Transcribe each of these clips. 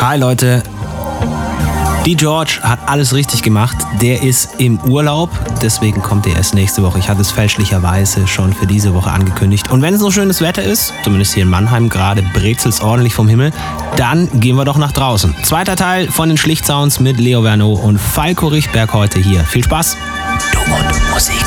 Hi Leute. Die George hat alles richtig gemacht. Der ist im Urlaub, deswegen kommt er erst nächste Woche. Ich hatte es fälschlicherweise schon für diese Woche angekündigt. Und wenn es so schönes Wetter ist, zumindest hier in Mannheim gerade brezelt ordentlich vom Himmel, dann gehen wir doch nach draußen. Zweiter Teil von den Schlichtsounds mit Leo Verno und Falco Richtberg heute hier. Viel Spaß. Du und Musik.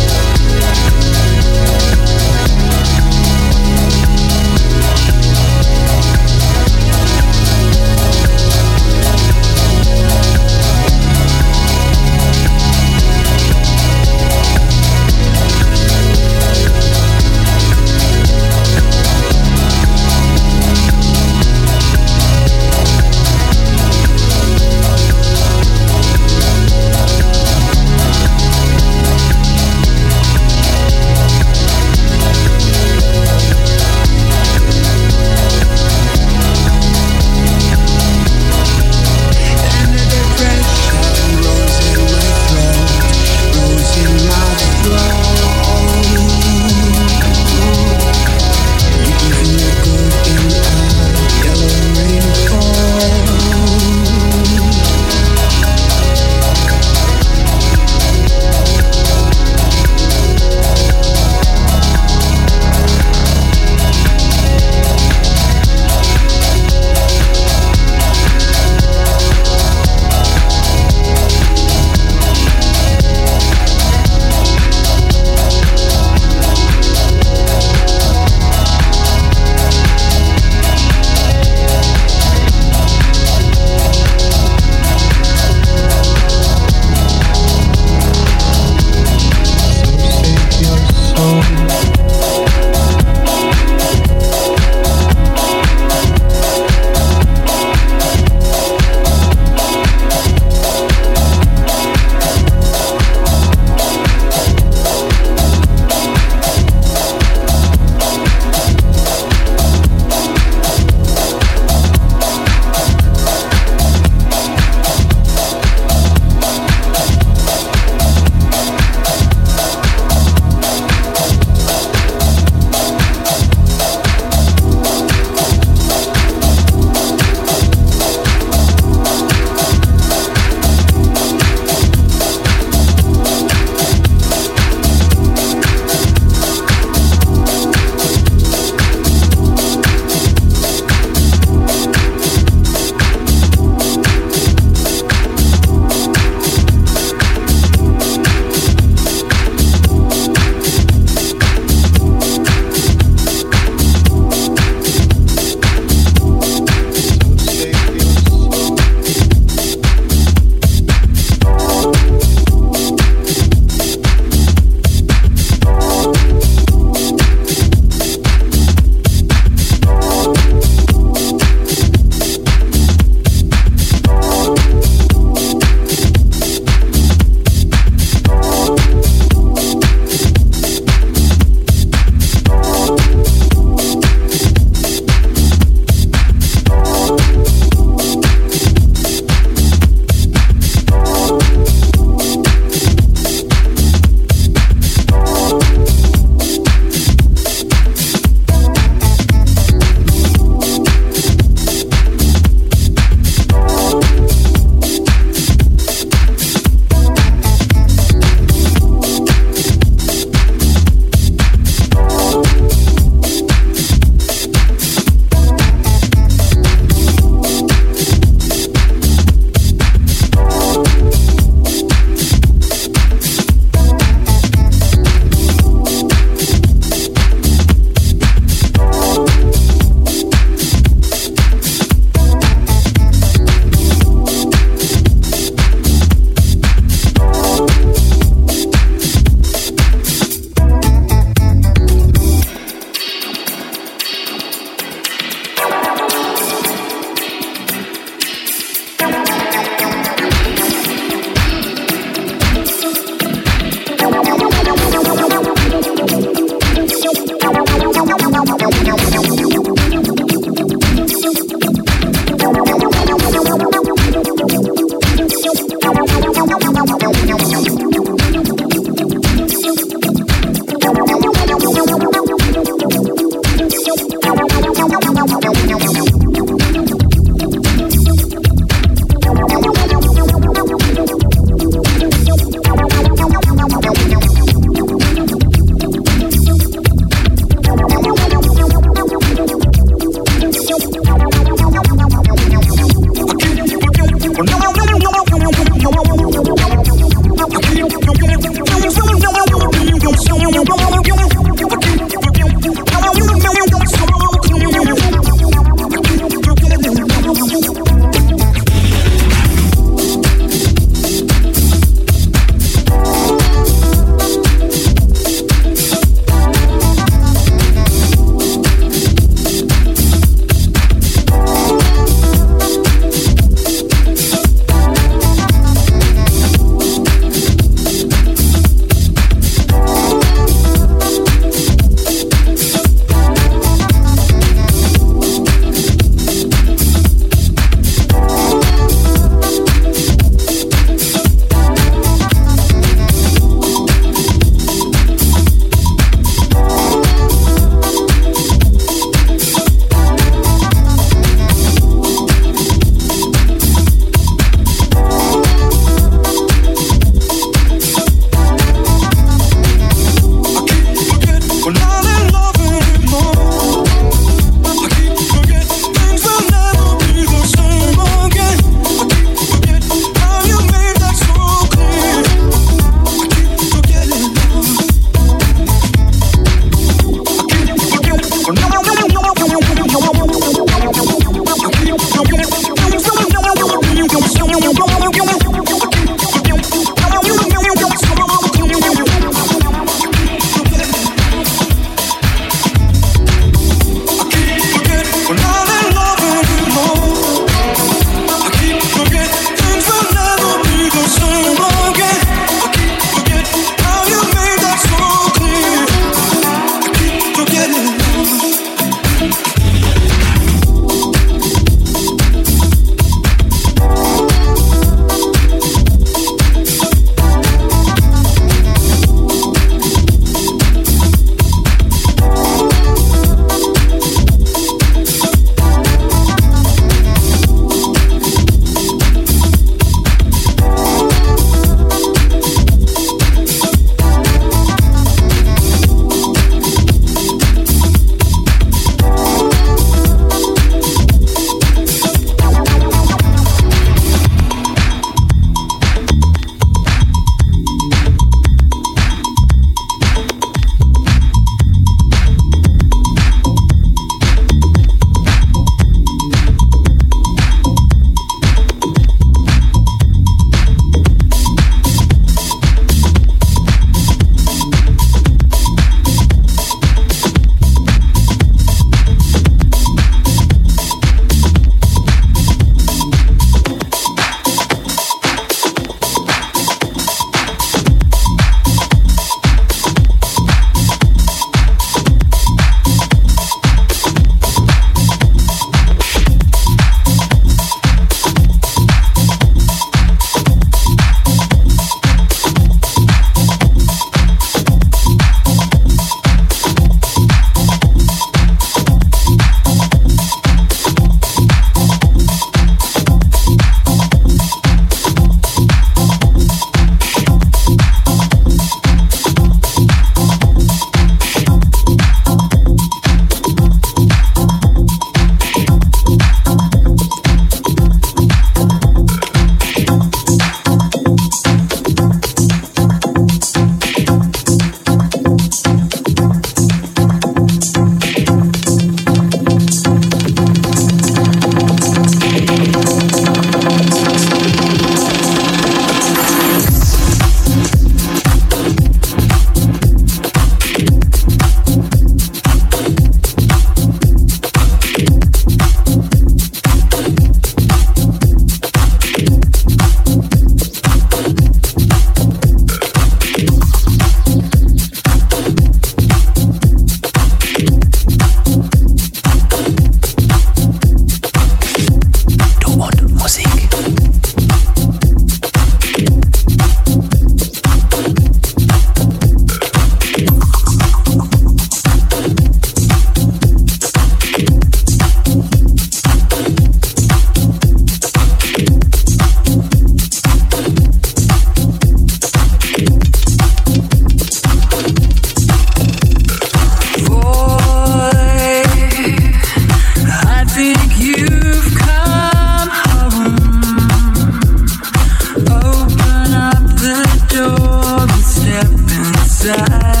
night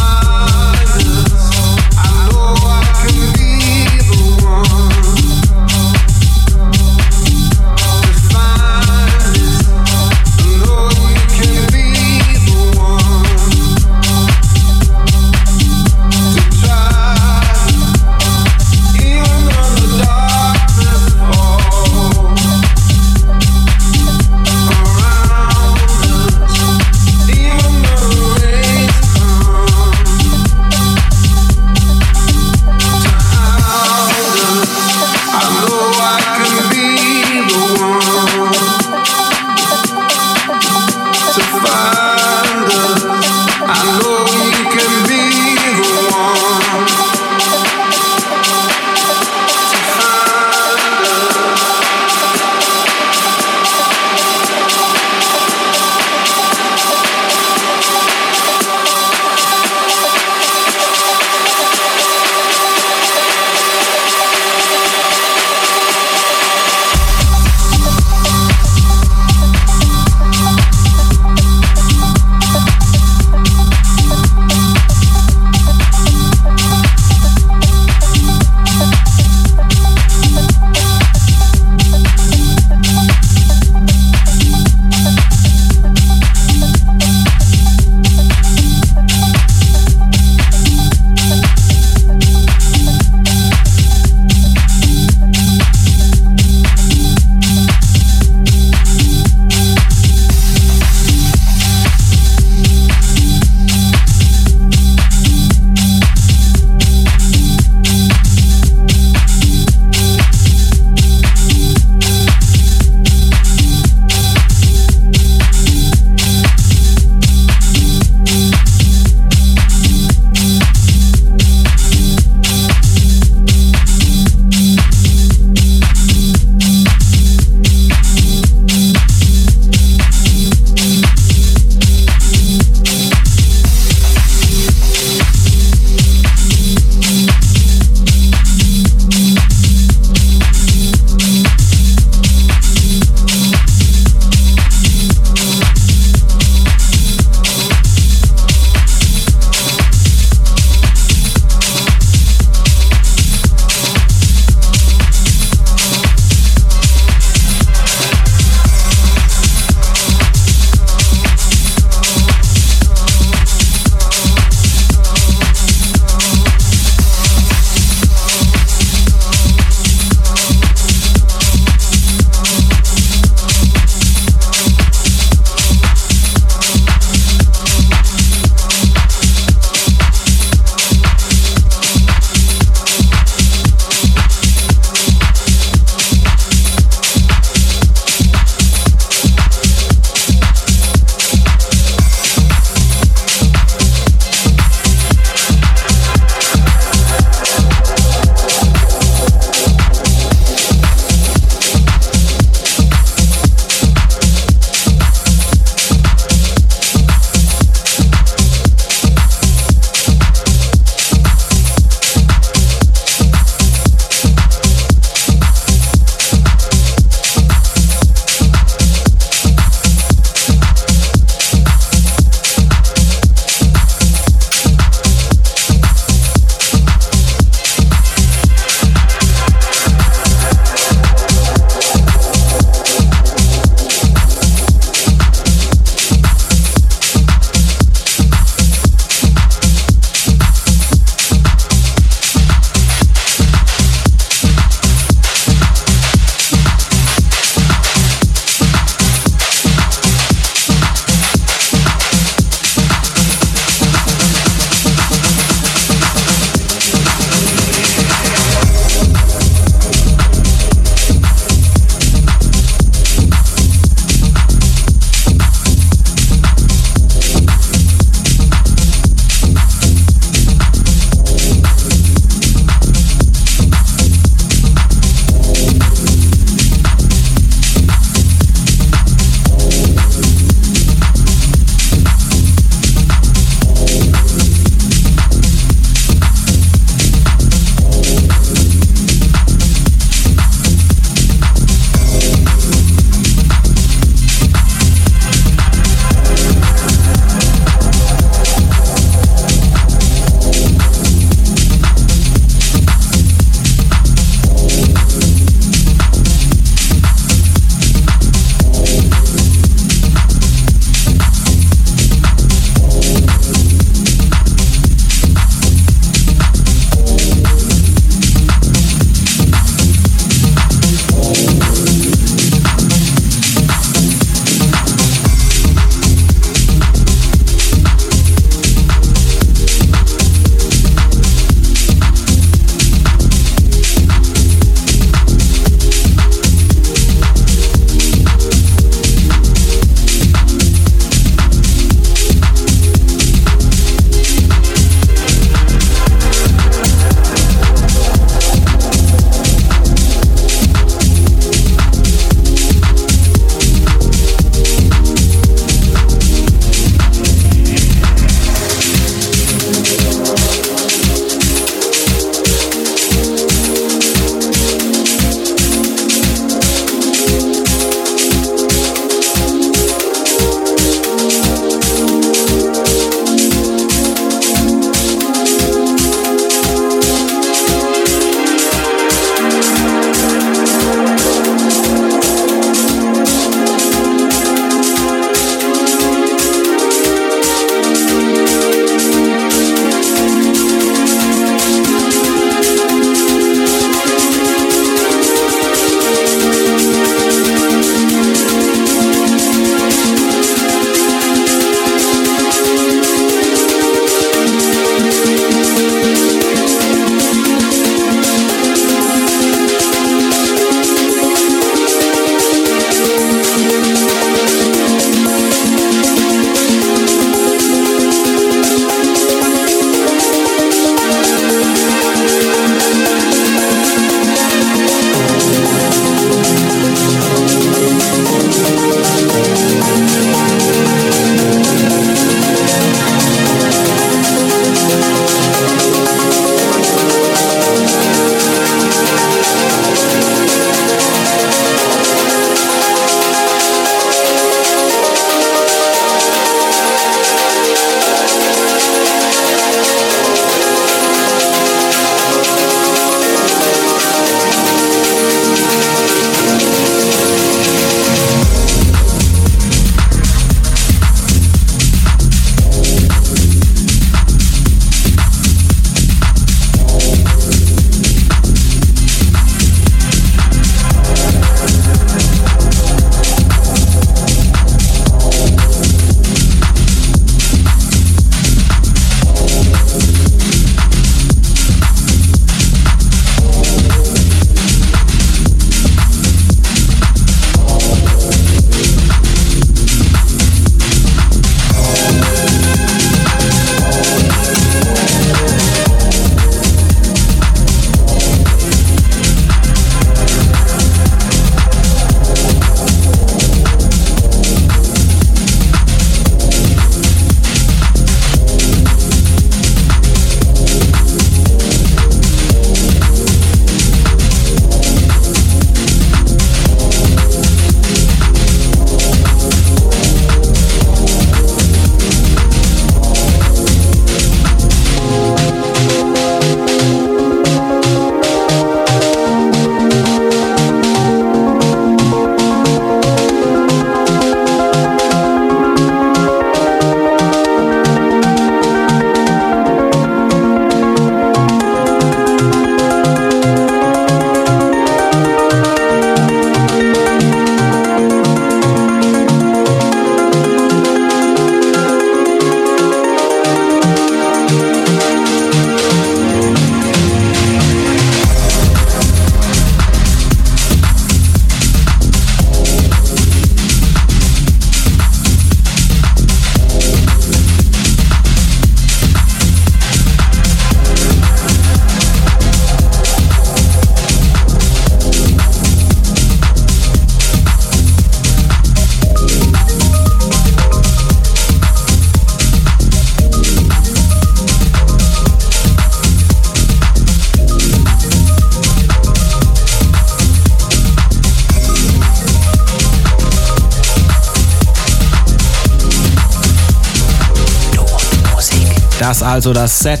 Das also das Set,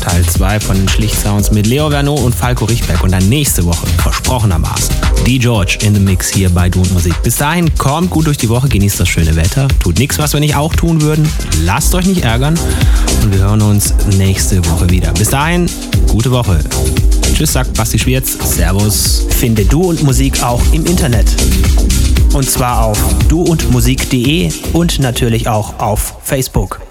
Teil 2 von den Schlicht-Sounds mit Leo Verno und Falco Richtberg. Und dann nächste Woche, versprochenermaßen, die George in the Mix hier bei Du und Musik. Bis dahin, kommt gut durch die Woche, genießt das schöne Wetter, tut nichts, was wir nicht auch tun würden, lasst euch nicht ärgern und wir hören uns nächste Woche wieder. Bis dahin, gute Woche. Tschüss, sagt Basti Schwierz. Servus. Finde Du und Musik auch im Internet. Und zwar auf duundmusik.de und natürlich auch auf Facebook.